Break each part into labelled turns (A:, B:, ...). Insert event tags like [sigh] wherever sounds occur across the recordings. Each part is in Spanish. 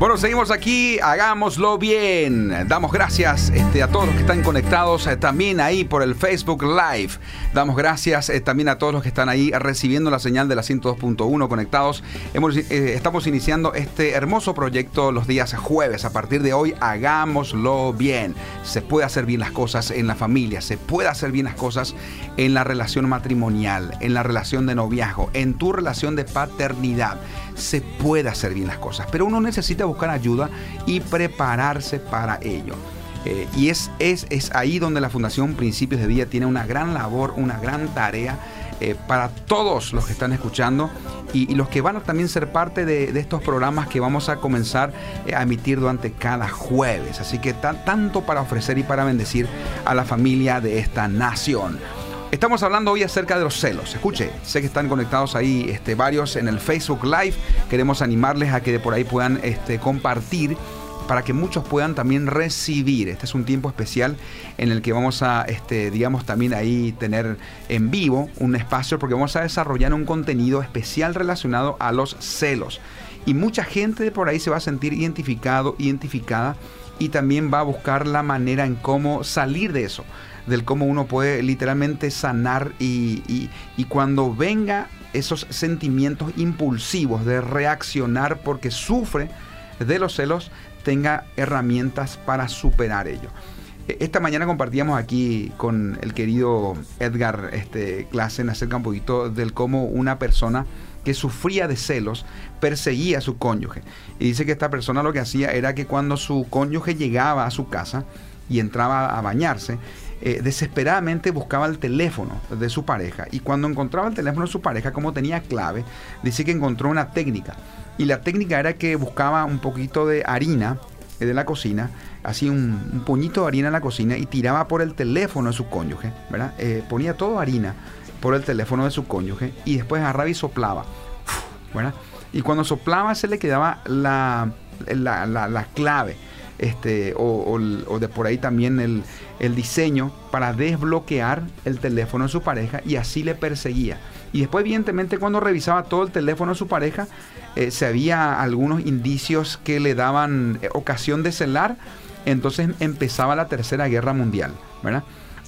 A: Bueno, seguimos aquí, hagámoslo bien. Damos gracias este, a todos los que están conectados eh, también ahí por el Facebook Live. Damos gracias eh, también a todos los que están ahí recibiendo la señal de la 102.1 conectados. Eh, estamos iniciando este hermoso proyecto los días jueves. A partir de hoy, hagámoslo bien. Se puede hacer bien las cosas en la familia, se puede hacer bien las cosas en la relación matrimonial, en la relación de noviazgo, en tu relación de paternidad se puede hacer bien las cosas, pero uno necesita buscar ayuda y prepararse para ello. Eh, y es, es, es, ahí donde la Fundación Principios de Vida tiene una gran labor, una gran tarea eh, para todos los que están escuchando y, los que van a también ser parte de, estos programas que vamos a comenzar eh, a emitir durante cada jueves. Así que tanto para ofrecer y para bendecir a la familia de esta nación. Estamos hablando hoy acerca de los celos. Escuche, sé que están conectados ahí este, varios en el Facebook Live. Queremos animarles a que de por ahí puedan este, compartir para que muchos puedan también recibir. Este es un tiempo especial en el que vamos a, este, digamos, también ahí tener en vivo un espacio porque vamos a desarrollar un contenido especial relacionado a los celos. Y mucha gente de por ahí se va a sentir identificado, identificada y también va a buscar la manera en cómo salir de eso del cómo uno puede literalmente sanar y, cuando venga esos sentimientos impulsivos de reaccionar porque sufre de los celos, tenga herramientas para superar ello. E, esta mañana compartíamos aquí con el querido Edgar este, Klassen acerca un poquito del cómo una persona que sufría de celos perseguía a su cónyuge. Y dice que esta persona lo que hacía era que cuando su cónyuge llegaba a su casa y entraba a bañarse, eh, desesperadamente buscaba el teléfono de su pareja y cuando encontraba el teléfono de su pareja, como tenía clave, dice que encontró una técnica y la técnica era que buscaba un poquito de harina eh, de la cocina, así un, puñito de harina en la cocina y tiraba por el teléfono de su cónyuge, ¿verdad? Eh, ponía todo harina por el teléfono de su cónyuge y después agarraba y soplaba, ¿verdad? Y cuando soplaba se le quedaba la, la clave este, o, de por ahí también el, diseño para desbloquear el teléfono de su pareja y así le perseguía. Y después, evidentemente, cuando revisaba todo el teléfono de su pareja, eh, se había algunos indicios que le daban eh, ocasión de celar, entonces empezaba la Tercera Guerra Mundial, ¿verdad?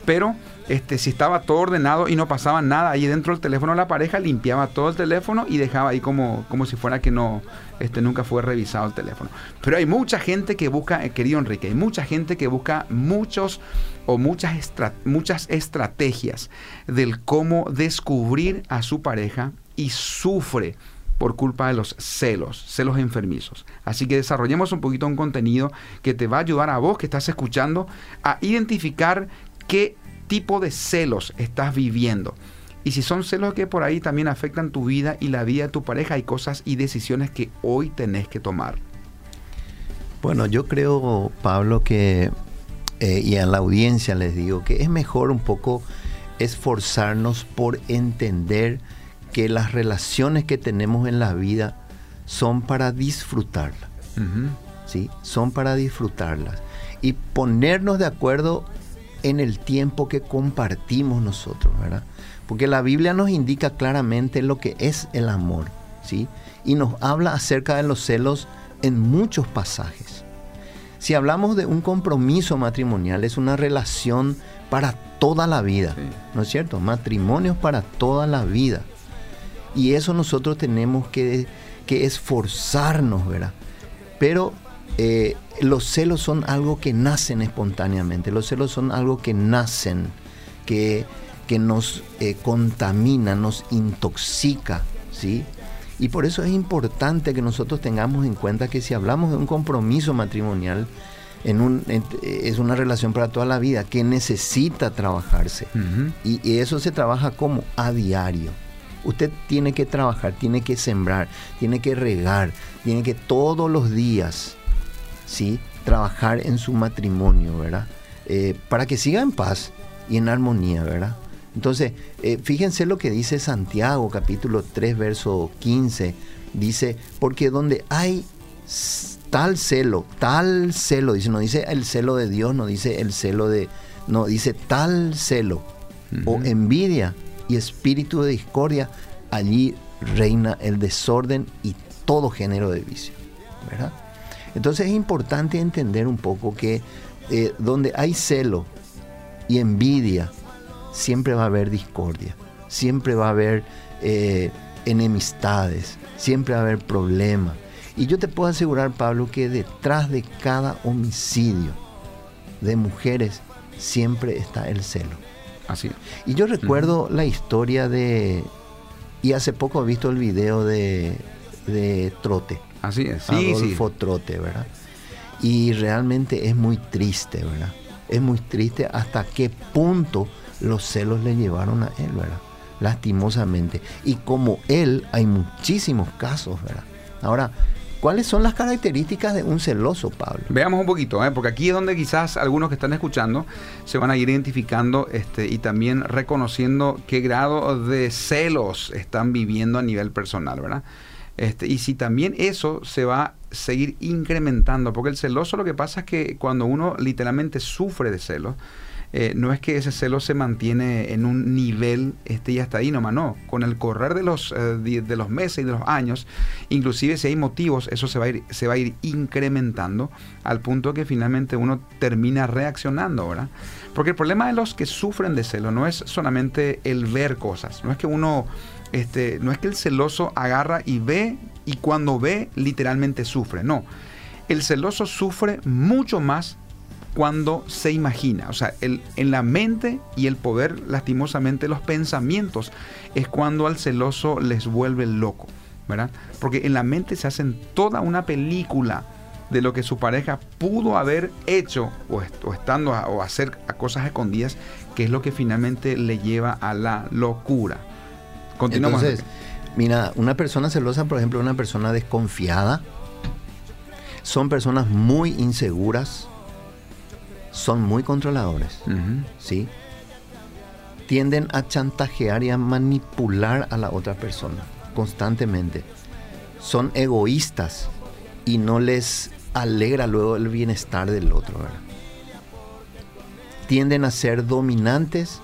A: Pero este, si estaba todo ordenado y no pasaba nada ahí dentro del teléfono la pareja, limpiaba todo el teléfono y dejaba ahí como, como si fuera que no, este, nunca fue revisado el teléfono. Pero hay mucha gente que busca, eh, querido Enrique, hay mucha gente que busca muchos o muchas, muchas estrategias del cómo descubrir a su pareja y sufre por culpa de los celos, celos enfermizos. Así que desarrollemos un poquito un contenido que te va a ayudar a vos que estás escuchando a identificar qué tipo de celos estás viviendo. Y si son celos que por ahí también afectan tu vida y la vida de tu pareja, hay cosas y decisiones que hoy tenés que tomar.
B: Bueno, yo creo, Pablo, que, eh, y a la audiencia les digo, que es mejor un poco esforzarnos por entender que las relaciones que tenemos en la vida son para disfrutarlas. ¿sí? Son para disfrutarlas. Y ponernos de acuerdo en el tiempo que compartimos nosotros, ¿verdad? Porque la Biblia nos indica claramente lo que es el amor, ¿sí? Y nos habla acerca de los celos en muchos pasajes. Si hablamos de un compromiso matrimonial, es una relación para toda la vida, ¿no es cierto? Matrimonios para toda la vida. Y eso nosotros tenemos que, que esforzarnos, ¿verdad? Pero eh, los celos son algo que nacen espontáneamente, los celos son algo que nacen, que, que nos eh, contamina, nos intoxica, ¿sí? Y por eso es importante que nosotros tengamos en cuenta que si hablamos de un compromiso matrimonial, en un, es una relación para toda la vida que necesita trabajarse. y, y, eso se trabaja como a diario. Usted tiene que trabajar, tiene que sembrar, tiene que regar, tiene que todos los días ¿sí? trabajar en su matrimonio, ¿verdad? Eh, para que siga en paz y en armonía, ¿verdad? Entonces, eh, fíjense lo que dice Santiago, capítulo 3, verso 15. Dice, porque donde hay tal celo, tal celo, dice, no dice el celo de Dios, no dice el celo de, no, dice tal celo o envidia y espíritu de discordia, allí reina el desorden y todo género de vicio, ¿verdad? Entonces es importante entender un poco que eh, donde hay celo y envidia, siempre va a haber discordia, siempre va a haber eh, enemistades, siempre va a haber problemas. Y yo te puedo asegurar, Pablo, que detrás de cada homicidio de mujeres siempre está el celo.
A: Así.
B: Y yo recuerdo la historia de, y hace poco he visto el video de, de Trote.
A: Así es, sí,
B: Adolfo Trote, ¿verdad? Y realmente es muy triste, ¿verdad? Es muy triste hasta qué punto los celos le llevaron a él, ¿verdad? Lastimosamente. Y como él, hay muchísimos casos, ¿verdad? Ahora, ¿Cuáles son las características de un celoso, Pablo?
A: Veamos un poquito, ¿eh? porque aquí es donde quizás algunos que están escuchando se van a ir identificando este, y también reconociendo qué grado de celos están viviendo a nivel personal, ¿verdad? Este, y si también eso se va a seguir incrementando, porque el celoso lo que pasa es que cuando uno literalmente sufre de celos, eh, no es que ese celo se mantiene en un nivel este, y hasta ahí nomás, no. Con el correr de los, eh, de los meses y de los años, inclusive si hay motivos, eso se va, a ir, se va a ir incrementando al punto que finalmente uno termina reaccionando, ¿verdad? Porque el problema de los que sufren de celo no es solamente el ver cosas, no es que uno, este, no es que el celoso agarra y ve y cuando ve literalmente sufre, no. El celoso sufre mucho más cuando se imagina. O sea, en la mente y el poder, lastimosamente, los pensamientos es cuando al celoso les vuelve loco, ¿verdad? Porque en la mente se hacen toda una película de lo que su pareja pudo haber hecho o, estando o hacer a cosas escondidas, que es lo que finalmente le lleva a la locura.
B: Continuamos. Entonces, mira, una persona celosa, por ejemplo, una persona desconfiada, son personas muy inseguras, son muy controladores, ¿sí? Tienden a chantajear y a manipular a la otra persona constantemente. Son egoístas y no les alegra luego el bienestar del otro, Tienden a ser dominantes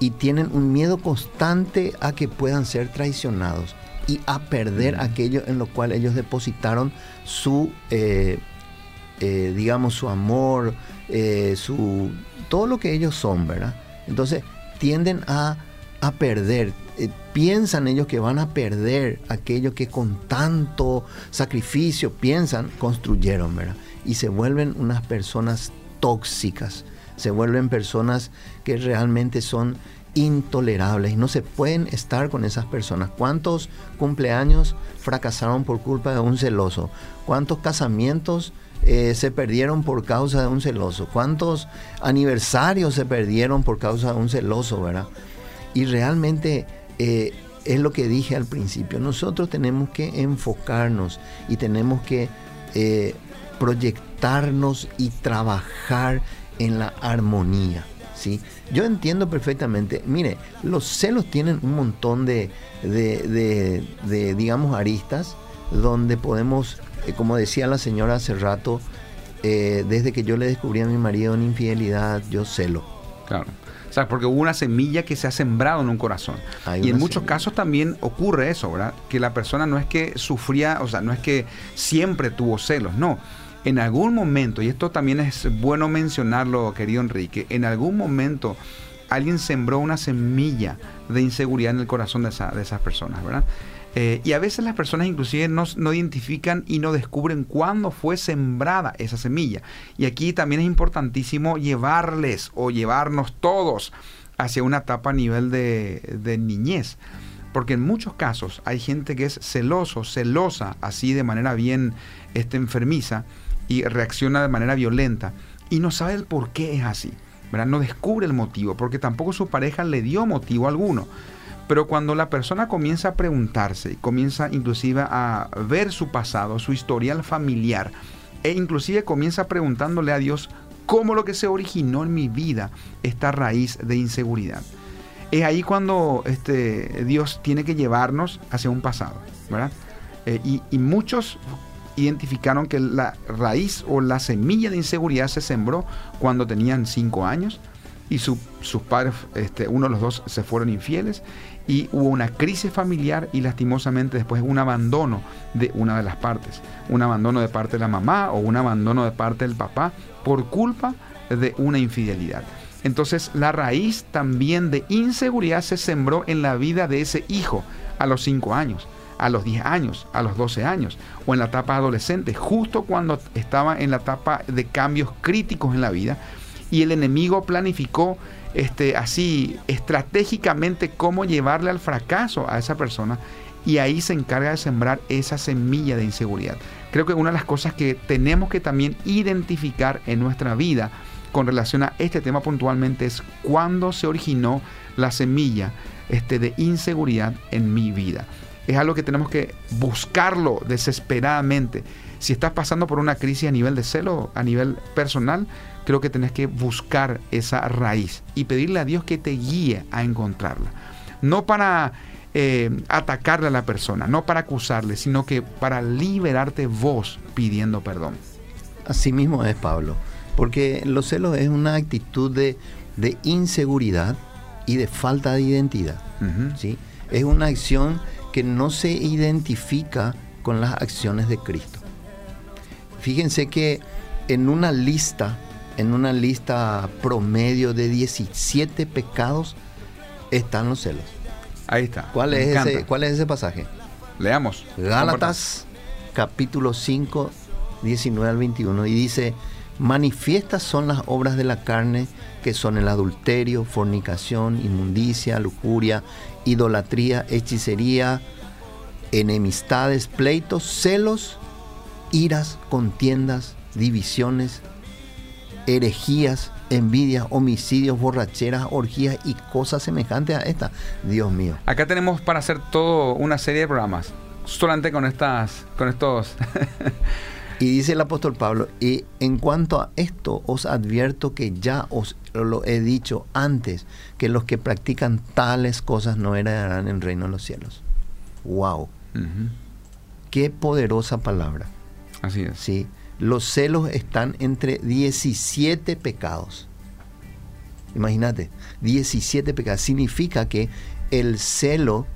B: y tienen un miedo constante a que puedan ser traicionados y a perder aquello en lo cual ellos depositaron su, eh, eh, digamos, su amor, eh, su, todo lo que ellos son, ¿verdad? Entonces tienden a, a perder, piensan ellos que van a perder aquello que con tanto sacrificio piensan, construyeron, ¿verdad? Y se vuelven unas personas tóxicas, se vuelven personas que realmente son intolerables y no se pueden estar con esas personas. ¿Cuántos cumpleaños fracasaron por culpa de un celoso? ¿Cuántos casamientos eh, se perdieron por causa de un celoso? ¿Cuántos aniversarios se perdieron por causa de un celoso, verdad? Y realmente eh, es lo que dije al principio, nosotros tenemos que enfocarnos y tenemos que eh, proyectarnos y trabajar en la armonía. ¿sí? Yo entiendo perfectamente, mire, los celos tienen un montón de, de digamos, aristas donde podemos eh, como decía la señora hace rato, eh, desde que yo le descubrí a mi marido una infidelidad, yo celo.
A: Claro. O sea, porque hubo una semilla que se ha sembrado en un corazón. y en muchos casos también ocurre eso, ¿verdad? Que la persona no es que sufría, o sea, no es que siempre tuvo celos, no. En algún momento, y esto también es bueno mencionarlo, querido Enrique, en algún momento alguien sembró una semilla de inseguridad en el corazón de, esas personas, ¿verdad? Eh, y a veces las personas inclusive no, identifican y no descubren cuándo fue sembrada esa semilla. Y aquí también es importantísimo llevarles o llevarnos todos hacia una etapa a nivel de, niñez. Porque en muchos casos hay gente que es celoso, celosa, así de manera bien este, enfermiza y reacciona de manera violenta y no sabe el por qué es así. ¿verdad? No descubre el motivo, porque tampoco su pareja le dio motivo alguno. Pero cuando la persona comienza a preguntarse, comienza inclusive a ver su pasado, su historial familiar, e inclusive comienza preguntándole a Dios cómo lo que se originó en mi vida esta raíz de inseguridad. Es ahí cuando este, Dios tiene que llevarnos hacia un pasado, ¿verdad? Eh, y, y muchos identificaron que la raíz o la semilla de inseguridad se sembró cuando tenían 5 años, y sus padres, este, uno de los dos se fueron infieles y hubo una crisis familiar y lastimosamente después un abandono de una de las partes, un abandono de parte de la mamá o un abandono de parte del papá por culpa de una infidelidad. Entonces la raíz también de inseguridad se sembró en la vida de ese hijo a los 5 años, a los 10 años, a los 12 años o en la etapa adolescente, justo cuando estaba en la etapa de cambios críticos en la vida y el enemigo planificó este, así estratégicamente cómo llevarle al fracaso a esa persona y ahí se encarga de sembrar esa semilla de inseguridad. Creo que una de las cosas que tenemos que también identificar en nuestra vida con relación a este tema puntualmente es cuándo se originó la semilla este, de inseguridad en mi vida. Es algo que tenemos que buscarlo desesperadamente. Si estás pasando por una crisis a nivel de celo, a nivel personal, creo que tenés que buscar esa raíz y pedirle a Dios que te guíe a encontrarla. No para eh, atacarle a la persona, no para acusarle, sino que para liberarte vos pidiendo perdón.
B: Así mismo es Pablo, porque los celos es una actitud de, inseguridad y de falta de identidad. ¿sí? Es una acción que no se identifica con las acciones de Cristo. Fíjense que en una lista en una lista promedio de 17 pecados están los celos.
A: Ahí está.
B: ¿Cuál, es ese, ¿cuál es ese pasaje?
A: Leamos.
B: Gálatas capítulo 5, 19 al 21. Y dice, manifiestas son las obras de la carne que son el adulterio, fornicación, inmundicia, lujuria, idolatría, hechicería, enemistades, pleitos, celos, iras, contiendas, divisiones, herejías, envidias, homicidios, borracheras, orgías y cosas semejantes a esta. Dios mío.
A: Acá tenemos para hacer todo una serie de programas, solamente con estas, con estos. [laughs]
B: y dice el apóstol Pablo, y en cuanto a esto os advierto que ya os lo he dicho antes, que los que practican tales cosas no heredarán el reino de los cielos. Wow. Qué poderosa palabra.
A: Así es.
B: Sí los celos están entre 17 pecados. Imagínate, 17 pecados. Significa que el celo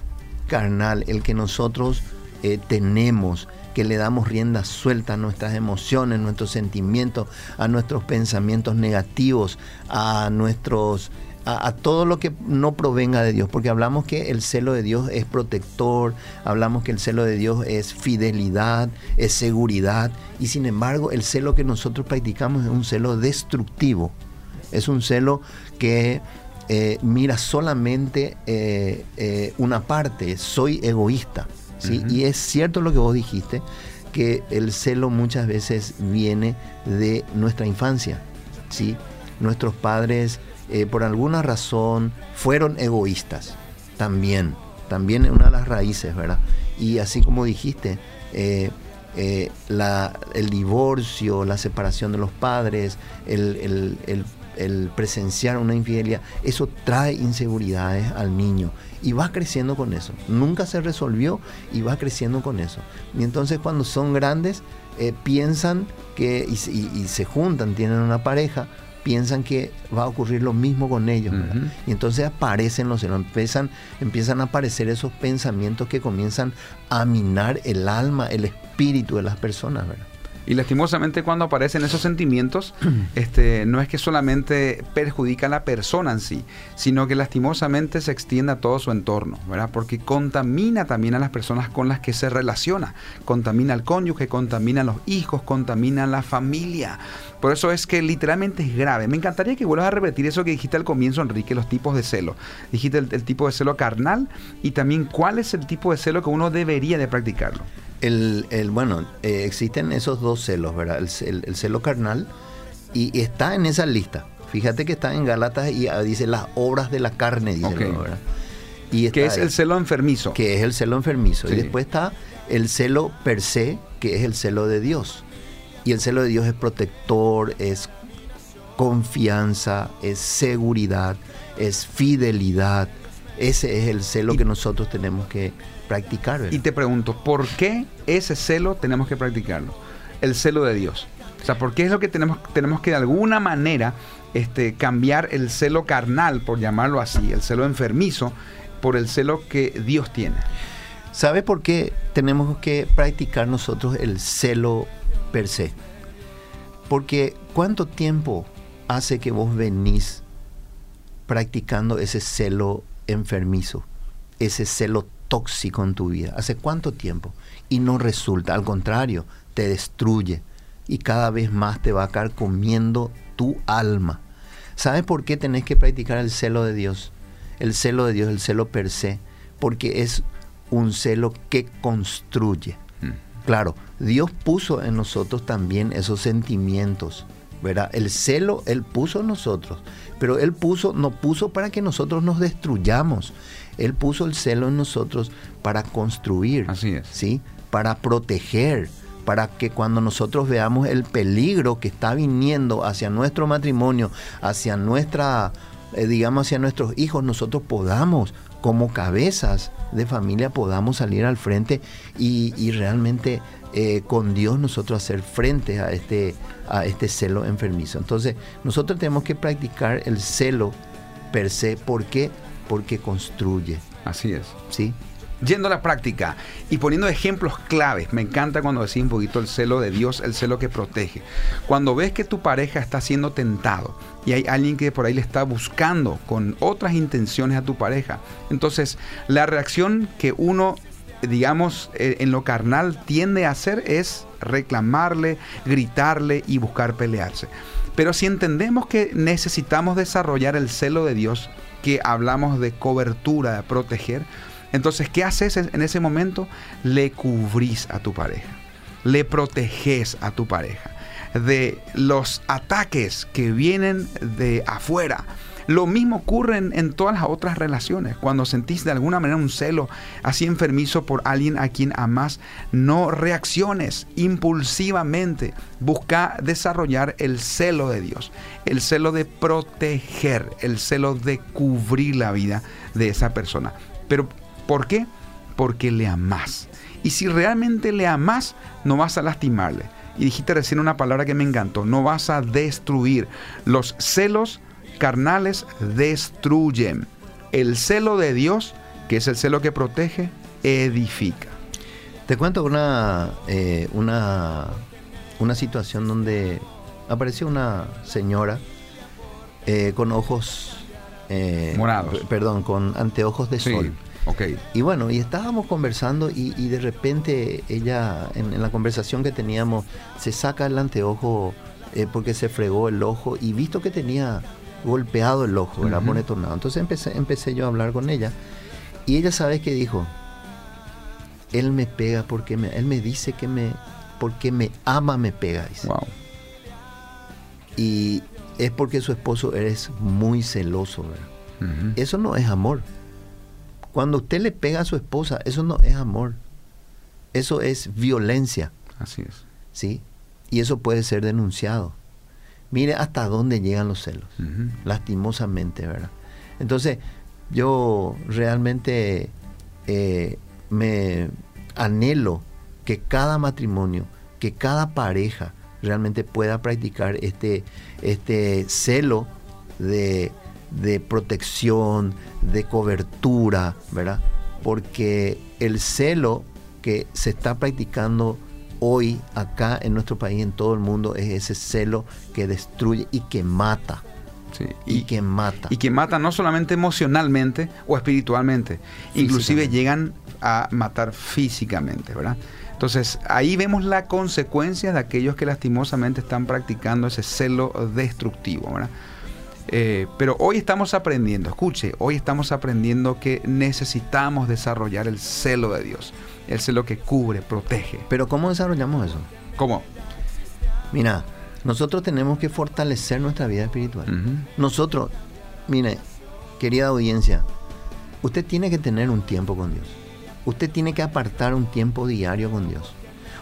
B: carnal, el que nosotros eh, tenemos, que le damos rienda suelta a nuestras emociones, nuestros sentimientos, a nuestros pensamientos negativos, a nuestros a, todo lo que no provenga de Dios, porque hablamos que el celo de Dios es protector, hablamos que el celo de Dios es fidelidad, es seguridad, y sin embargo el celo que nosotros practicamos es un celo destructivo, es un celo que eh, mira solamente eh, eh, una parte, soy egoísta, ¿sí? y es cierto lo que vos dijiste, que el celo muchas veces viene de nuestra infancia, ¿sí? nuestros padres eh, por alguna razón fueron egoístas. También, también una de las raíces, ¿verdad? Y así como dijiste, eh, eh, el divorcio, la separación de los padres, el, presenciar una infidelidad, eso trae inseguridades al niño y va creciendo con eso. Nunca se resolvió y va creciendo con eso. Y entonces cuando son grandes, piensan que y, se juntan, tienen una pareja, piensan que va a ocurrir lo mismo con ellos. Y entonces aparecen los celos, empiezan, empiezan a aparecer esos pensamientos que comienzan a minar el alma, el espíritu de las personas. ¿verdad?
A: Y lastimosamente cuando aparecen esos sentimientos, [clears throat] este, no es que solamente perjudica a la persona en sí, sino que lastimosamente se extiende a todo su entorno, ¿verdad? Porque contamina también a las personas con las que se relaciona, contamina al cónyuge, contamina a los hijos, contamina a la familia. Por eso es que literalmente es grave. Me encantaría que vuelvas a repetir eso que dijiste al comienzo, Enrique, los tipos de celo. Dijiste el, tipo de celo carnal y también cuál es el tipo de celo que uno debería de practicarlo.
B: El, bueno, eh, existen esos dos celos, ¿verdad? El, celo carnal y, está en esa lista. Fíjate que está en Galatas y ah, dice las obras de la carne, dice, ¿verdad?
A: Y que es el celo enfermizo.
B: Que es el celo enfermizo. Y después está el celo per se, que es el celo de Dios. Y el celo de Dios es protector, es confianza, es seguridad, es fidelidad. Ese es el celo que nosotros tenemos que practicar.
A: Y te pregunto, ¿por qué ese celo tenemos que practicarlo? El celo de Dios. O sea, ¿por qué es lo que tenemos, tenemos que de alguna manera este, cambiar el celo carnal, por llamarlo así, el celo enfermizo, por el celo que Dios tiene?
B: ¿Sabe por qué tenemos que practicar nosotros el celo per se? Porque ¿cuánto tiempo hace que vos venís practicando ese celo enfermizo, ese celo tóxico en tu vida? ¿Hace cuánto tiempo? Y no resulta, al contrario, te destruye y cada vez más te va a caer comiendo tu alma. ¿Sabes por qué tenés que practicar el celo de Dios? El celo de Dios, el celo per se, porque es un celo que construye. Mm. Claro, Dios puso en nosotros también esos sentimientos, ¿verdad? El celo Él puso en nosotros, pero Él puso, no puso para que nosotros nos destruyamos. Él puso el celo en nosotros para construir,
A: Así es.
B: ¿sí? Para proteger, para que cuando nosotros veamos el peligro que está viniendo hacia nuestro matrimonio, hacia nuestra, eh, digamos, hacia nuestros hijos, nosotros podamos, como cabezas de familia, podamos salir al frente y, realmente eh, con Dios nosotros hacer frente a este, a este celo enfermizo. Entonces, nosotros tenemos que practicar el celo per se. ¿Por qué? Porque construye.
A: Así es.
B: ¿Sí?
A: yendo a la práctica y poniendo ejemplos claves. Me encanta cuando decís un poquito el celo de Dios, el celo que protege. Cuando ves que tu pareja está siendo tentado y hay alguien que por ahí le está buscando con otras intenciones a tu pareja, entonces la reacción que uno digamos, eh, en lo carnal tiende a hacer es reclamarle, gritarle y buscar pelearse. Pero si entendemos que necesitamos desarrollar el celo de Dios, que hablamos de cobertura, de proteger, entonces, ¿qué haces en ese momento? Le cubrís a tu pareja, le proteges a tu pareja de los ataques que vienen de afuera. Lo mismo ocurre en, todas las otras relaciones. Cuando sentís de alguna manera un celo así enfermizo por alguien a quien amas, no reacciones impulsivamente. Busca desarrollar el celo de Dios, el celo de proteger, el celo de cubrir la vida de esa persona. Pero ¿Por qué? Porque le amás. Y si realmente le amás, no vas a lastimarle. Y dijiste recién una palabra que me encantó, no vas a destruir. Los celos carnales destruyen. El celo de Dios, que es el celo que protege, edifica.
B: Te cuento una, eh, una, una situación donde apareció una señora eh, con ojos
A: eh, morados.
B: Perdón, con anteojos de sol. Y bueno, y estábamos conversando y, de repente ella, en, la conversación que teníamos, se saca el anteojo eh, porque se fregó el ojo y visto que tenía golpeado el ojo, era uh Entonces empecé, empecé yo a hablar con ella y ella sabe que dijo, él me pega porque me, él me dice que me, porque me ama me pega. Y es porque su esposo eres muy celoso, Eso no es amor. Cuando usted le pega a su esposa, eso no es amor. Eso es violencia.
A: Así es.
B: ¿Sí? Y eso puede ser denunciado. Mire hasta dónde llegan los celos. Lastimosamente, ¿verdad? Entonces, yo realmente eh, me anhelo que cada matrimonio, que cada pareja realmente pueda practicar este, este celo de de protección, de cobertura, ¿verdad? Porque el celo que se está practicando hoy acá en nuestro país, en todo el mundo, es ese celo que destruye y que mata.
A: Sí, y, que mata. Y que mata no solamente emocionalmente o espiritualmente, inclusive llegan a matar físicamente, ¿verdad? Entonces ahí vemos la consecuencia de aquellos que lastimosamente están practicando ese celo destructivo, ¿verdad? Eh, pero hoy estamos aprendiendo, escuche, hoy estamos aprendiendo que necesitamos desarrollar el celo de Dios, el celo que cubre, protege.
B: Pero ¿cómo desarrollamos eso?
A: ¿Cómo?
B: Mira, nosotros tenemos que fortalecer nuestra vida espiritual. Nosotros, mire, querida audiencia, usted tiene que tener un tiempo con Dios. Usted tiene que apartar un tiempo diario con Dios.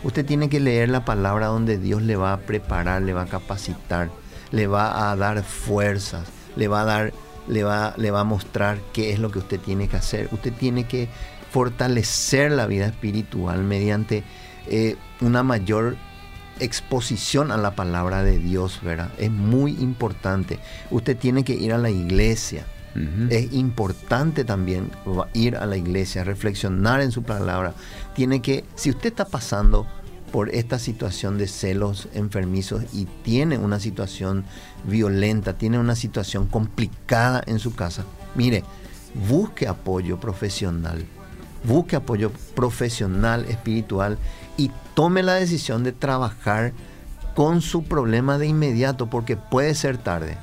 B: Usted tiene que leer la palabra donde Dios le va a preparar, le va a capacitar le va a dar fuerzas, le va a dar, le va, le va a mostrar qué es lo que usted tiene que hacer. Usted tiene que fortalecer la vida espiritual mediante eh, una mayor exposición a la palabra de Dios, ¿verdad? Es muy importante. Usted tiene que ir a la iglesia. Es importante también ir a la iglesia, reflexionar en su palabra. Tiene que, si usted está pasando por esta situación de celos enfermizos y tiene una situación violenta, tiene una situación complicada en su casa, mire, busque apoyo profesional, busque apoyo profesional, espiritual y tome la decisión de trabajar con su problema de inmediato porque puede ser tarde.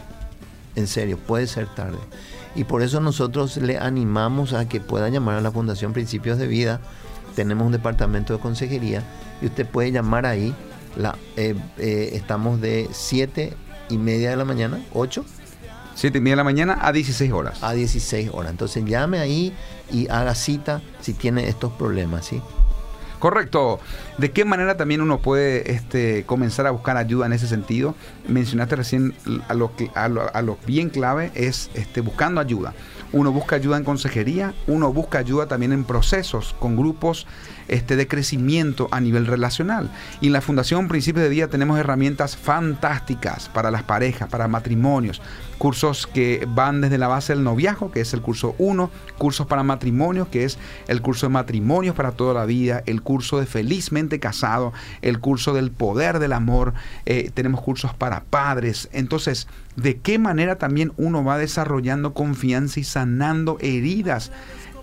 B: En serio, puede ser tarde. Y por eso nosotros le animamos a que pueda llamar a la Fundación Principios de Vida. Tenemos un departamento de consejería y usted puede llamar ahí. La, eh, eh, estamos de 7 y media de la mañana, 8.
A: 7 y media de la mañana a 16 horas.
B: A 16 horas. Entonces llame ahí y haga cita si tiene estos problemas, ¿sí?
A: Correcto. ¿De qué manera también uno puede este, comenzar a buscar ayuda en ese sentido? Mencionaste recién a lo, a lo, a lo bien clave es este, buscando ayuda. Uno busca ayuda en consejería, uno busca ayuda también en procesos con grupos este, de crecimiento a nivel relacional. Y en la Fundación Principios de Día tenemos herramientas fantásticas para las parejas, para matrimonios, cursos que van desde la base del noviazgo, que es el curso 1, cursos para matrimonios, que es el curso de matrimonios para toda la vida, el curso de felizmente casado, el curso del poder del amor, eh, tenemos cursos para padres. Entonces, ¿de qué manera también uno va desarrollando confianza y sanando heridas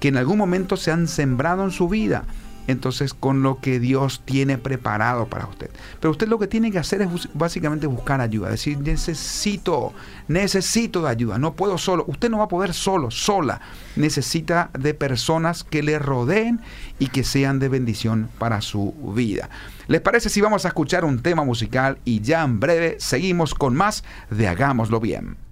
A: que en algún momento se han sembrado en su vida? Entonces con lo que Dios tiene preparado para usted. Pero usted lo que tiene que hacer es básicamente buscar ayuda, decir, necesito, necesito de ayuda, no puedo solo, usted no va a poder solo, sola, necesita de personas que le rodeen y que sean de bendición para su vida. ¿Les parece si vamos a escuchar un tema musical y ya en breve seguimos con más de Hagámoslo bien?